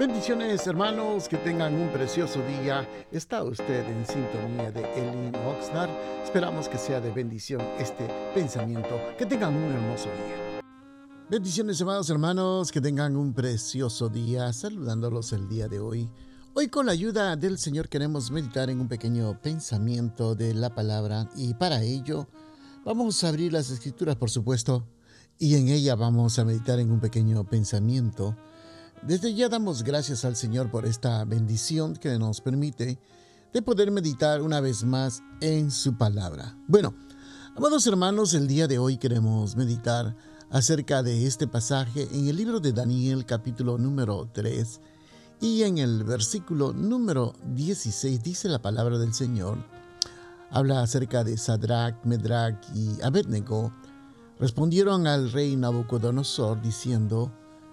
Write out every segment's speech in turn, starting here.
Bendiciones hermanos, que tengan un precioso día. Está usted en sintonía de Elin Oxnard. Esperamos que sea de bendición este pensamiento. Que tengan un hermoso día. Bendiciones amados hermanos, que tengan un precioso día. Saludándolos el día de hoy. Hoy con la ayuda del Señor queremos meditar en un pequeño pensamiento de la palabra y para ello vamos a abrir las escrituras por supuesto y en ella vamos a meditar en un pequeño pensamiento desde ya damos gracias al Señor por esta bendición que nos permite de poder meditar una vez más en su palabra. Bueno, amados hermanos, el día de hoy queremos meditar acerca de este pasaje en el libro de Daniel capítulo número 3 y en el versículo número 16 dice la palabra del Señor. Habla acerca de Sadrach, Medrach y Abednego. Respondieron al rey Nabucodonosor diciendo,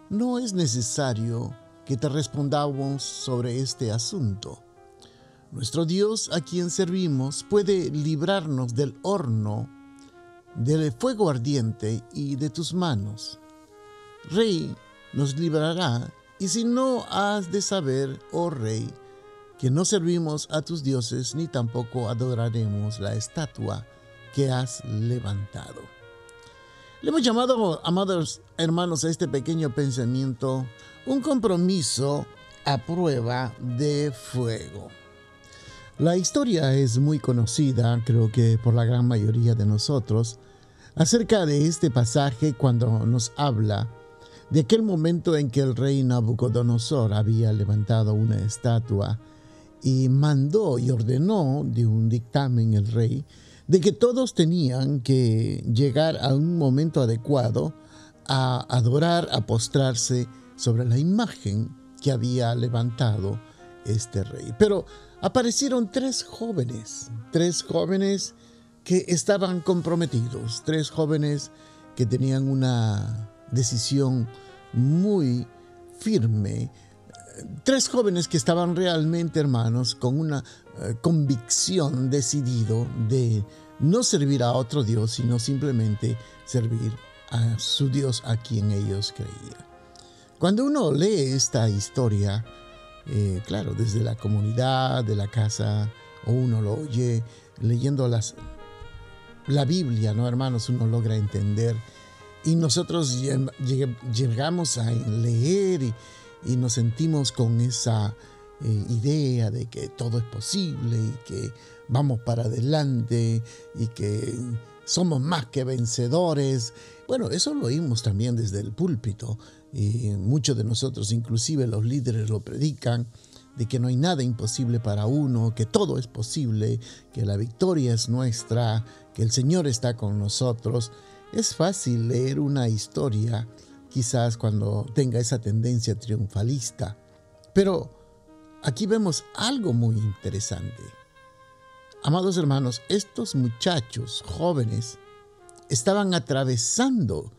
no es necesario que te respondamos sobre este asunto. Nuestro Dios a quien servimos puede librarnos del horno, del fuego ardiente y de tus manos. Rey nos librará, y si no has de saber, oh Rey, que no servimos a tus dioses ni tampoco adoraremos la estatua que has levantado. Le hemos llamado, amados hermanos, a este pequeño pensamiento un compromiso a prueba de fuego. La historia es muy conocida, creo que por la gran mayoría de nosotros, acerca de este pasaje cuando nos habla de aquel momento en que el rey Nabucodonosor había levantado una estatua y mandó y ordenó de un dictamen el rey de que todos tenían que llegar a un momento adecuado a adorar, a postrarse sobre la imagen que había levantado este rey. Pero aparecieron tres jóvenes, tres jóvenes que estaban comprometidos, tres jóvenes que tenían una decisión muy firme, tres jóvenes que estaban realmente hermanos con una eh, convicción decidido de no servir a otro Dios, sino simplemente servir a su Dios a quien ellos creían. Cuando uno lee esta historia, eh, claro, desde la comunidad, de la casa, o uno lo oye leyendo las, la Biblia, ¿no, hermanos? Uno logra entender. Y nosotros llegamos a leer y, y nos sentimos con esa eh, idea de que todo es posible y que vamos para adelante y que somos más que vencedores. Bueno, eso lo oímos también desde el púlpito y muchos de nosotros, inclusive los líderes, lo predican de que no hay nada imposible para uno, que todo es posible, que la victoria es nuestra, que el Señor está con nosotros. Es fácil leer una historia quizás cuando tenga esa tendencia triunfalista. Pero aquí vemos algo muy interesante. Amados hermanos, estos muchachos jóvenes estaban atravesando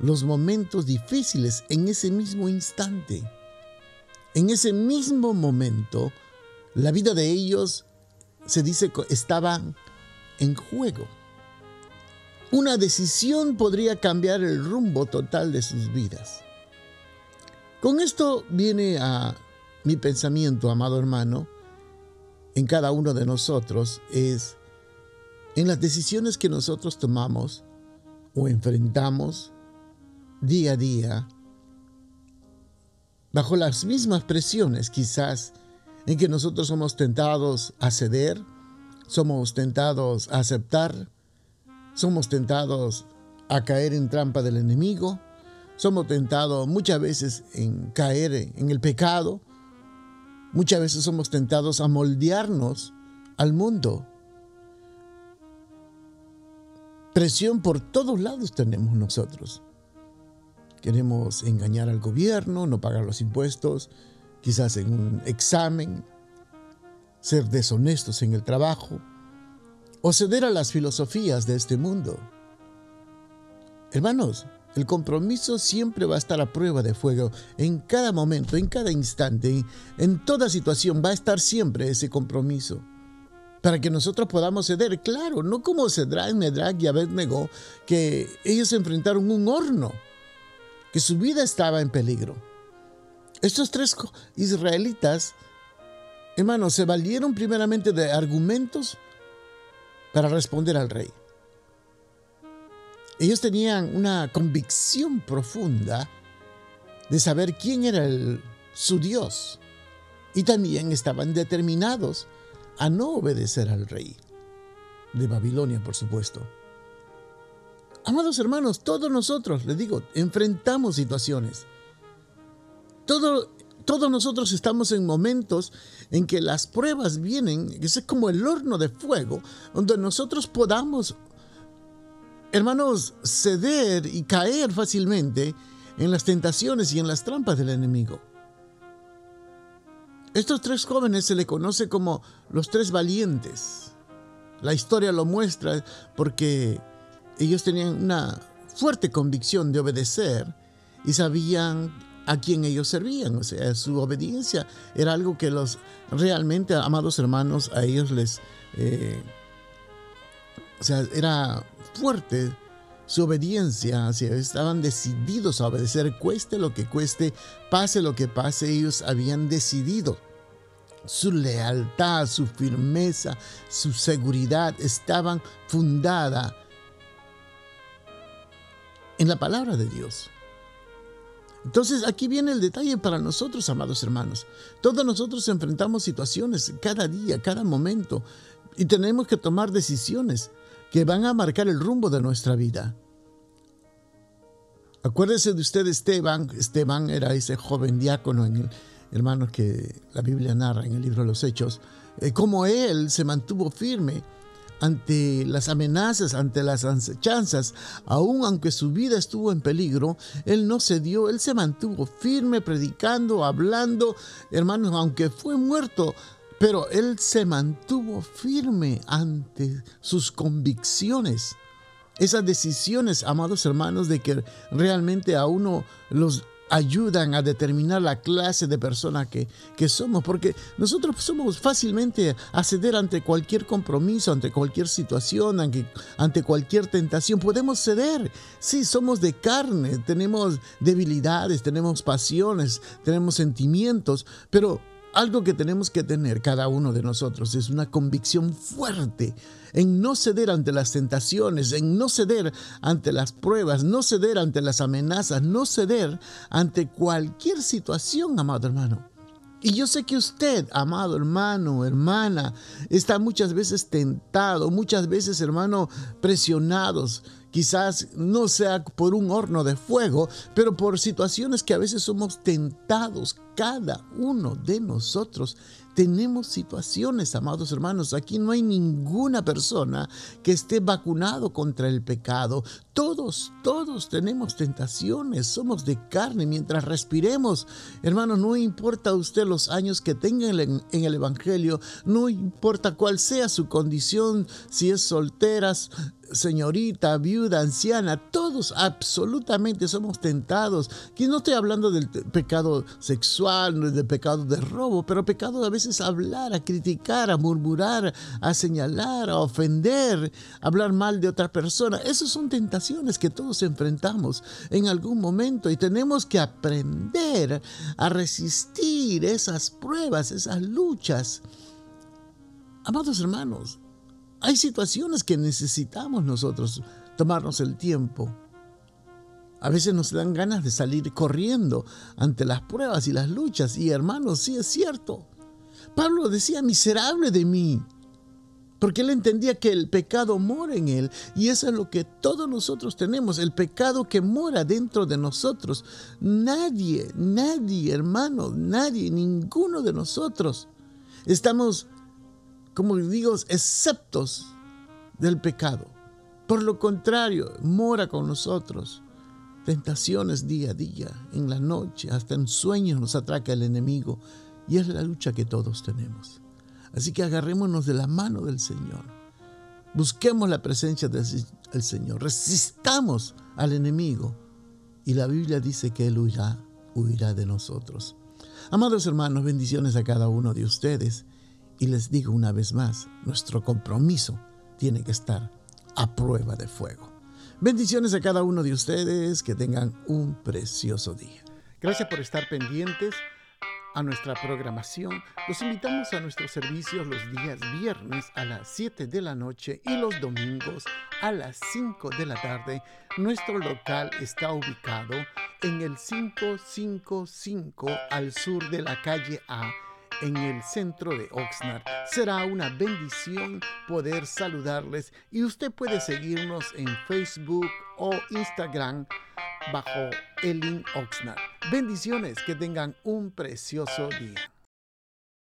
los momentos difíciles en ese mismo instante. En ese mismo momento, la vida de ellos, se dice, estaba en juego. Una decisión podría cambiar el rumbo total de sus vidas. Con esto viene a mi pensamiento, amado hermano, en cada uno de nosotros, es en las decisiones que nosotros tomamos o enfrentamos día a día, bajo las mismas presiones quizás en que nosotros somos tentados a ceder, somos tentados a aceptar, somos tentados a caer en trampa del enemigo. Somos tentados muchas veces en caer en el pecado. Muchas veces somos tentados a moldearnos al mundo. Presión por todos lados tenemos nosotros. Queremos engañar al gobierno, no pagar los impuestos, quizás en un examen, ser deshonestos en el trabajo, o ceder a las filosofías de este mundo. Hermanos, el compromiso siempre va a estar a prueba de fuego. En cada momento, en cada instante, en toda situación va a estar siempre ese compromiso. Para que nosotros podamos ceder, claro, no como Cedrac, Medrac y Abednego, que ellos enfrentaron un horno, que su vida estaba en peligro. Estos tres israelitas, hermanos, se valieron primeramente de argumentos para responder al rey. Ellos tenían una convicción profunda de saber quién era su Dios y también estaban determinados a no obedecer al rey de Babilonia, por supuesto. Amados hermanos, todos nosotros, les digo, enfrentamos situaciones. Todo, todos nosotros estamos en momentos en que las pruebas vienen, es como el horno de fuego, donde nosotros podamos, hermanos, ceder y caer fácilmente en las tentaciones y en las trampas del enemigo. Estos tres jóvenes se le conoce como los tres valientes. La historia lo muestra porque ellos tenían una fuerte convicción de obedecer y sabían a quién ellos servían. O sea, su obediencia era algo que los realmente, amados hermanos, a ellos les... Eh, o sea, era fuerte su obediencia, estaban decididos a obedecer, cueste lo que cueste, pase lo que pase, ellos habían decidido. Su lealtad, su firmeza, su seguridad estaban fundada en la palabra de Dios. Entonces aquí viene el detalle para nosotros, amados hermanos. Todos nosotros enfrentamos situaciones cada día, cada momento, y tenemos que tomar decisiones que van a marcar el rumbo de nuestra vida. Acuérdese de usted Esteban. Esteban era ese joven diácono en el hermano que la Biblia narra en el libro de los Hechos. Eh, como él se mantuvo firme ante las amenazas, ante las acechanzas, aun aunque su vida estuvo en peligro, él no cedió, él se mantuvo firme, predicando, hablando, hermanos, aunque fue muerto, pero él se mantuvo firme ante sus convicciones. Esas decisiones, amados hermanos, de que realmente a uno los ayudan a determinar la clase de persona que, que, somos, porque nosotros somos fácilmente a ceder ante cualquier compromiso, ante cualquier situación, ante cualquier tentación. Podemos ceder. Sí, somos de carne, tenemos debilidades, tenemos pasiones, tenemos sentimientos, pero algo que tenemos que tener cada uno de nosotros es una convicción fuerte en no ceder ante las tentaciones, en no ceder ante las pruebas, no ceder ante las amenazas, no ceder ante cualquier situación, amado hermano. Y yo sé que usted, amado hermano, hermana, está muchas veces tentado, muchas veces, hermano, presionados Quizás no sea por un horno de fuego, pero por situaciones que a veces somos tentados. Cada uno de nosotros tenemos situaciones, amados hermanos. Aquí no hay ninguna persona que esté vacunado contra el pecado. Todos, todos tenemos tentaciones. Somos de carne mientras respiremos. Hermano, no importa usted los años que tenga en el Evangelio, no importa cuál sea su condición, si es solteras, señorita, viuda, anciana, todos absolutamente somos tentados. Que no estoy hablando del pecado sexual, del pecado de robo, pero pecado a veces hablar, a criticar, a murmurar, a señalar, a ofender, a hablar mal de otra persona. Esas son tentaciones que todos enfrentamos en algún momento y tenemos que aprender a resistir esas pruebas, esas luchas. Amados hermanos, hay situaciones que necesitamos nosotros tomarnos el tiempo. A veces nos dan ganas de salir corriendo ante las pruebas y las luchas. Y hermanos, sí es cierto. Pablo decía, miserable de mí. Porque él entendía que el pecado mora en él. Y eso es lo que todos nosotros tenemos. El pecado que mora dentro de nosotros. Nadie, nadie, hermano, nadie, ninguno de nosotros estamos como digo, exceptos del pecado. Por lo contrario, mora con nosotros. Tentaciones día a día, en la noche, hasta en sueños nos atraca el enemigo. Y es la lucha que todos tenemos. Así que agarrémonos de la mano del Señor. Busquemos la presencia del Señor. Resistamos al enemigo. Y la Biblia dice que Él huirá, huirá de nosotros. Amados hermanos, bendiciones a cada uno de ustedes. Y les digo una vez más, nuestro compromiso tiene que estar a prueba de fuego. Bendiciones a cada uno de ustedes, que tengan un precioso día. Gracias por estar pendientes a nuestra programación, los invitamos a nuestros servicios los días viernes a las 7 de la noche y los domingos a las 5 de la tarde. Nuestro local está ubicado en el 555 al sur de la calle A en el centro de Oxnard. Será una bendición poder saludarles y usted puede seguirnos en Facebook o Instagram bajo Elin Oxnard. Bendiciones, que tengan un precioso día.